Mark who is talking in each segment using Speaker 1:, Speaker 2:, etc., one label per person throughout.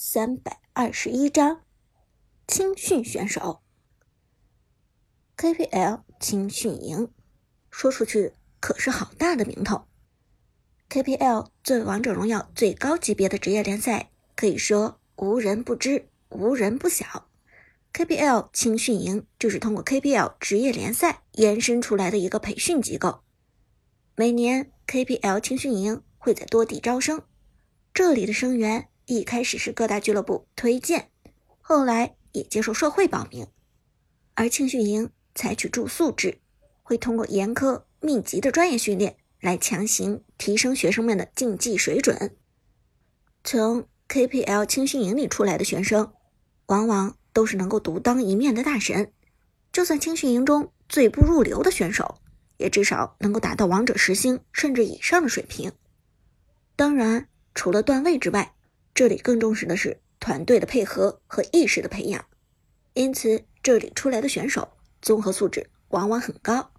Speaker 1: 三百二十一章青训选手。KPL 青训营，说出去可是好大的名头。KPL 作为王者荣耀最高级别的职业联赛，可以说无人不知，无人不晓。KPL 青训营就是通过 KPL 职业联赛延伸出来的一个培训机构。每年 KPL 青训营会在多地招生，这里的生源一开始是各大俱乐部推荐，后来也接受社会报名。而青训营采取住宿制，会通过严苛密集的专业训练来强行提升学生们的竞技水准。从 KPL 青训营里出来的学生，往往都是能够独当一面的大神。就算青训营中最不入流的选手。也至少能够达到王者十星甚至以上的水平。当然，除了段位之外，这里更重视的是团队的配合和意识的培养。因此，这里出来的选手综合素质往往很高。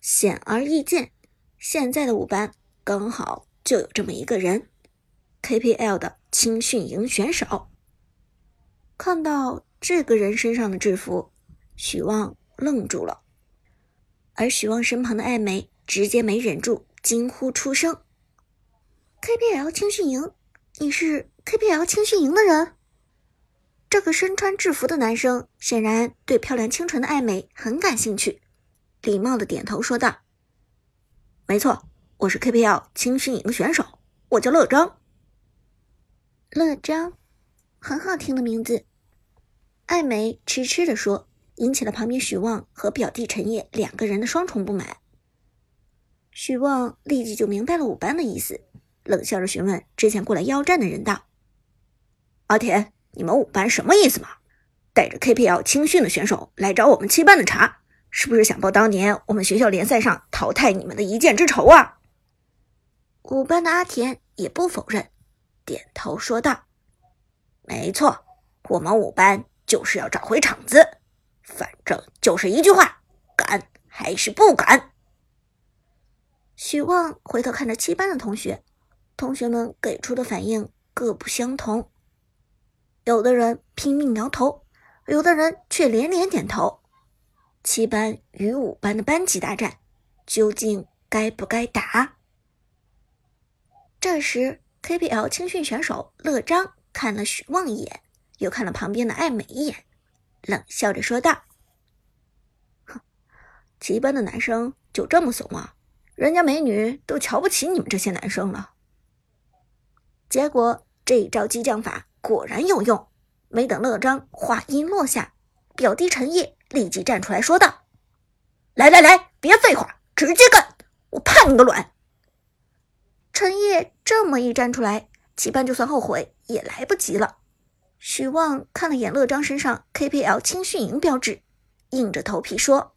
Speaker 1: 显而易见，现在的五班刚好就有这么一个人，KPL 的青训营选手。看到这个人身上的制服，许旺愣住了。而许旺身旁的艾美直接没忍住，惊呼出声：“KPL 青训营，你是 KPL 青训营的人？”这个身穿制服的男生显然对漂亮清纯的艾美很感兴趣，礼貌的点头说道：“
Speaker 2: 没错，我是 KPL 青训营的选手，我叫乐章。”
Speaker 1: 乐章，很好听的名字。艾美痴痴的说。引起了旁边许旺和表弟陈烨两个人的双重不满。许旺立即就明白了五班的意思，冷笑着询问之前过来邀战的人道：“
Speaker 2: 阿田，你们五班什么意思嘛？带着 KPL 青训的选手来找我们七班的茬，是不是想报当年我们学校联赛上淘汰你们的一箭之仇啊？”
Speaker 1: 五班的阿田也不否认，点头说道：“
Speaker 2: 没错，我们五班就是要找回场子。”反正就是一句话，敢还是不敢？
Speaker 1: 许旺回头看着七班的同学，同学们给出的反应各不相同，有的人拼命摇头，有的人却连连点头。七班与五班的班级大战，究竟该不该打？这时，KPL 青训选手乐章看了许旺一眼，又看了旁边的艾美一眼。冷笑着说道：“
Speaker 2: 哼，七班的男生就这么怂啊？人家美女都瞧不起你们这些男生了。”
Speaker 1: 结果这一招激将法果然有用。没等乐章话音落下，表弟陈烨立即站出来说道：“
Speaker 2: 来来来，别废话，直接干！我怕你个卵！”
Speaker 1: 陈烨这么一站出来，七班就算后悔也来不及了。许旺看了眼乐章身上 KPL 青训营标志，硬着头皮说：“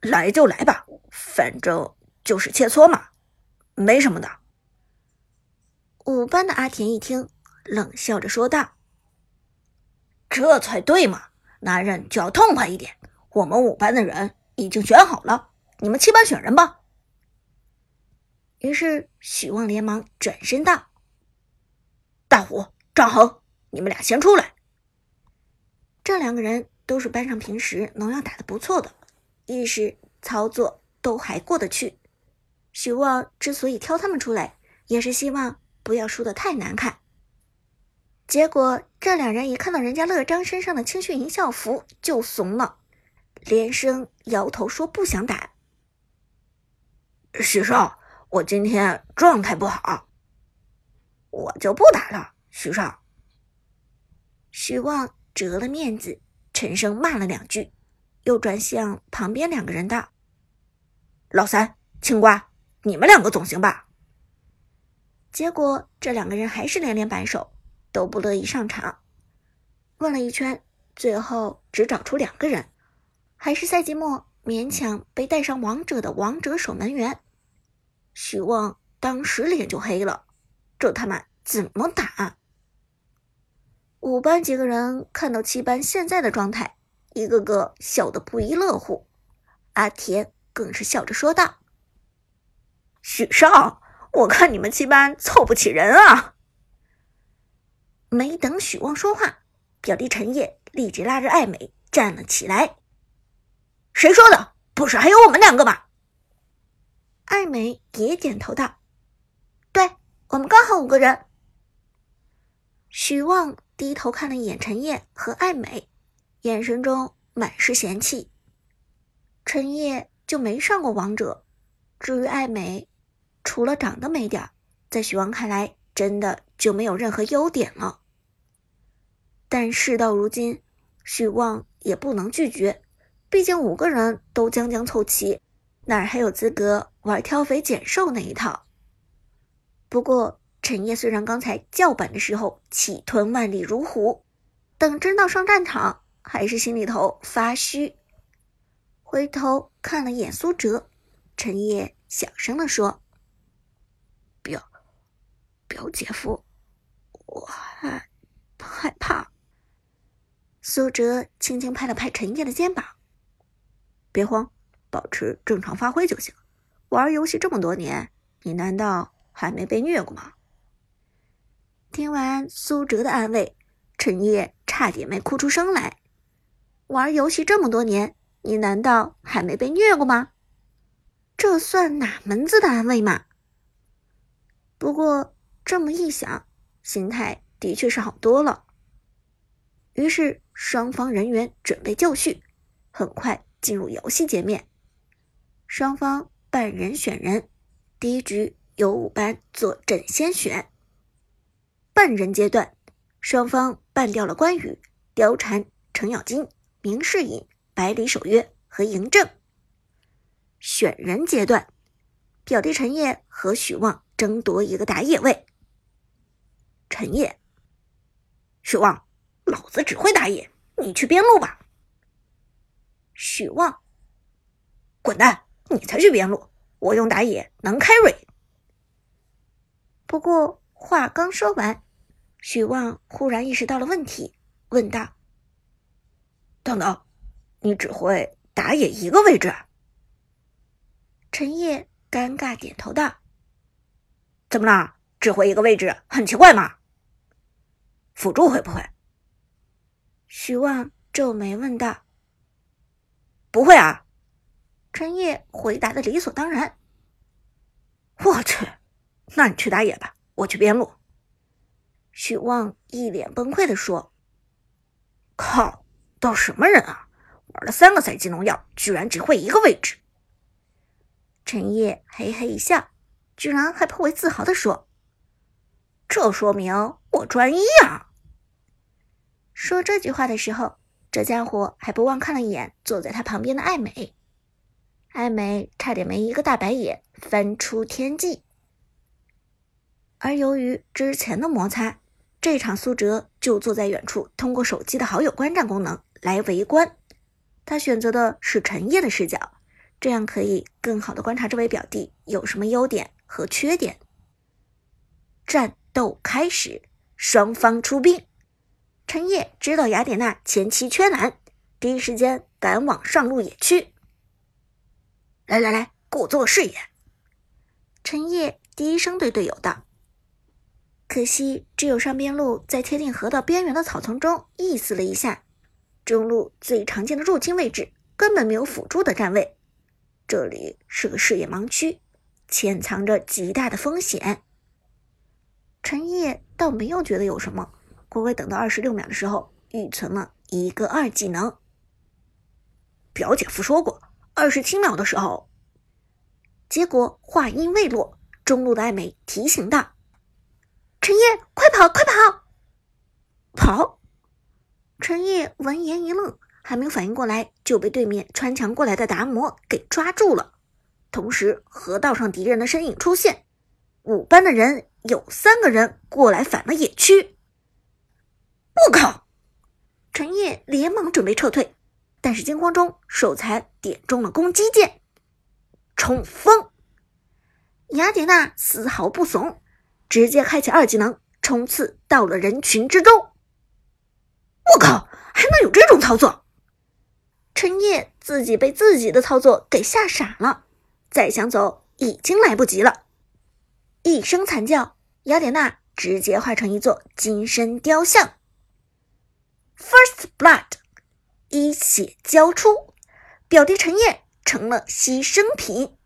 Speaker 2: 来就来吧，反正就是切磋嘛，没什么的。”
Speaker 1: 五班的阿田一听，冷笑着说道：“
Speaker 2: 这才对嘛，男人就要痛快一点。我们五班的人已经选好了，你们七班选人吧。”
Speaker 1: 于是许旺连忙转身道：“
Speaker 2: 大虎，张恒。”你们俩先出来。
Speaker 1: 这两个人都是班上平时农药打的不错的，意识操作都还过得去。许旺之所以挑他们出来，也是希望不要输得太难看。结果这两人一看到人家乐章身上的青训营校服就怂了，连声摇头说不想打。
Speaker 2: 许少，我今天状态不好，我就不打了。许少。
Speaker 1: 许旺折了面子，沉声骂了两句，又转向旁边两个人道：“
Speaker 2: 老三、青瓜，你们两个总行吧？”
Speaker 1: 结果这两个人还是连连摆手，都不乐意上场。问了一圈，最后只找出两个人，还是赛季末勉强被带上王者的王者守门员。许旺当时脸就黑了，这他妈怎么打？五班几个人看到七班现在的状态，一个个笑得不亦乐乎。阿田更是笑着说道：“
Speaker 2: 许少，我看你们七班凑不起人啊。”
Speaker 1: 没等许旺说话，表弟陈烨立即拉着艾美站了起来。
Speaker 2: 谁说的？不是还有我们两个吗？
Speaker 1: 艾美也点头道：“对，我们刚好五个人。”许旺低头看了一眼陈烨和艾美，眼神中满是嫌弃。陈烨就没上过王者，至于艾美，除了长得美点，在许旺看来，真的就没有任何优点了。但事到如今，许旺也不能拒绝，毕竟五个人都将将凑齐，哪还有资格玩挑肥拣瘦那一套？不过。陈烨虽然刚才叫板的时候气吞万里如虎，等真到上战场，还是心里头发虚。回头看了眼苏哲，陈烨小声的说：“
Speaker 2: 表姐夫，我还害怕。”
Speaker 1: 苏哲轻轻拍了拍陈烨的肩膀：“
Speaker 2: 别慌，保持正常发挥就行。玩游戏这么多年，你难道还没被虐过吗？”
Speaker 1: 听完苏哲的安慰，陈烨差点没哭出声来。玩游戏这么多年，你难道还没被虐过吗？这算哪门子的安慰嘛？不过这么一想，心态的确是好多了。于是双方人员准备就绪，很快进入游戏界面。双方半人选人，第一局由五班坐阵先选。半人阶段，双方办掉了关羽、貂蝉、程咬金、明世隐、百里守约和嬴政。选人阶段，表弟陈烨和许旺争夺一个打野位。
Speaker 2: 陈烨，许旺，老子只会打野，你去边路吧。
Speaker 1: 许旺，
Speaker 2: 滚蛋，你才去边路，我用打野能开瑞。
Speaker 1: 不过。话刚说完，许旺忽然意识到了问题，问道：“
Speaker 2: 等等，你只会打野一个位置？”
Speaker 1: 陈烨尴尬点头道：“
Speaker 2: 怎么了？只会一个位置很奇怪吗？辅助会不会？”
Speaker 1: 许望皱眉问道：“
Speaker 2: 不会啊。”
Speaker 1: 陈烨回答的理所当然。
Speaker 2: 我去，那你去打野吧。我去边路。
Speaker 1: 许旺一脸崩溃的说：“
Speaker 2: 靠，都什么人啊？玩了三个赛季农药，居然只会一个位置。”
Speaker 1: 陈烨嘿嘿一笑，居然还颇为自豪的说：“
Speaker 2: 这说明我专一啊！”
Speaker 1: 说这句话的时候，这家伙还不忘看了一眼坐在他旁边的艾美。艾美差点没一个大白眼翻出天际。而由于之前的摩擦，这场苏哲就坐在远处，通过手机的好友观战功能来围观。他选择的是陈烨的视角，这样可以更好的观察这位表弟有什么优点和缺点。战斗开始，双方出兵。陈烨知道雅典娜前期缺蓝，第一时间赶往上路野区。
Speaker 2: 来来来，给我做个视野。
Speaker 1: 陈烨低声对队友道。可惜，只有上边路在贴近河道边缘的草丛中意思了一下，中路最常见的入侵位置根本没有辅助的站位，这里是个视野盲区，潜藏着极大的风险。陈烨倒没有觉得有什么，乖乖等到二十六秒的时候预存了一个二技能。
Speaker 2: 表姐夫说过，二十七秒的时候。
Speaker 1: 结果话音未落，中路的艾美提醒道。陈烨，快跑，快跑！
Speaker 2: 跑！
Speaker 1: 陈烨闻言一愣，还没有反应过来，就被对面穿墙过来的达摩给抓住了。同时，河道上敌人的身影出现，五班的人有三个人过来反了野区。
Speaker 2: 我靠！
Speaker 1: 陈烨连忙准备撤退，但是惊慌中手残点中了攻击键，冲锋！雅典娜丝毫不怂。直接开启二技能，冲刺到了人群之中。
Speaker 2: 我靠，还能有这种操作？
Speaker 1: 陈烨自己被自己的操作给吓傻了，再想走已经来不及了。一声惨叫，雅典娜直接化成一座金身雕像。First blood，一血交出，表弟陈烨成了牺牲品。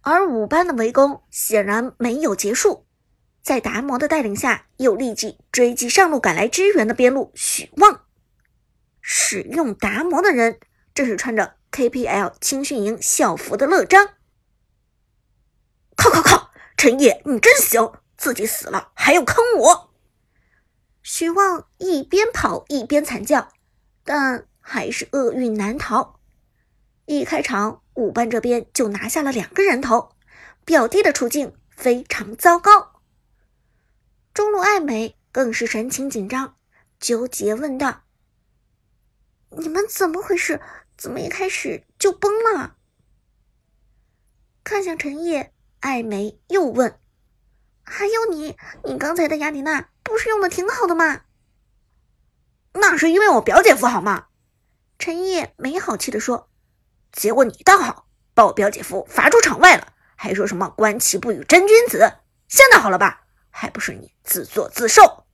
Speaker 1: 而五班的围攻显然没有结束，在达摩的带领下，又立即追击上路赶来支援的边路许旺。使用达摩的人正是穿着 KPL 青训营校服的乐章。
Speaker 2: 靠靠靠！陈烨，你真行，自己死了还要坑我！
Speaker 1: 徐旺一边跑一边惨叫，但还是厄运难逃。一开场，五班这边就拿下了两个人头，表弟的处境非常糟糕。中路爱美更是神情紧张，纠结问道：“你们怎么回事？怎么一开始就崩了？”看向陈烨。艾梅又问：“还有你，你刚才的雅典娜不是用的挺好的吗？”“
Speaker 2: 那是因为我表姐夫好吗？”
Speaker 1: 陈烨没好气的说。
Speaker 2: “结果你倒好，把我表姐夫罚出场外了，还说什么观棋不语真君子。现在好了吧？还不是你自作自受。”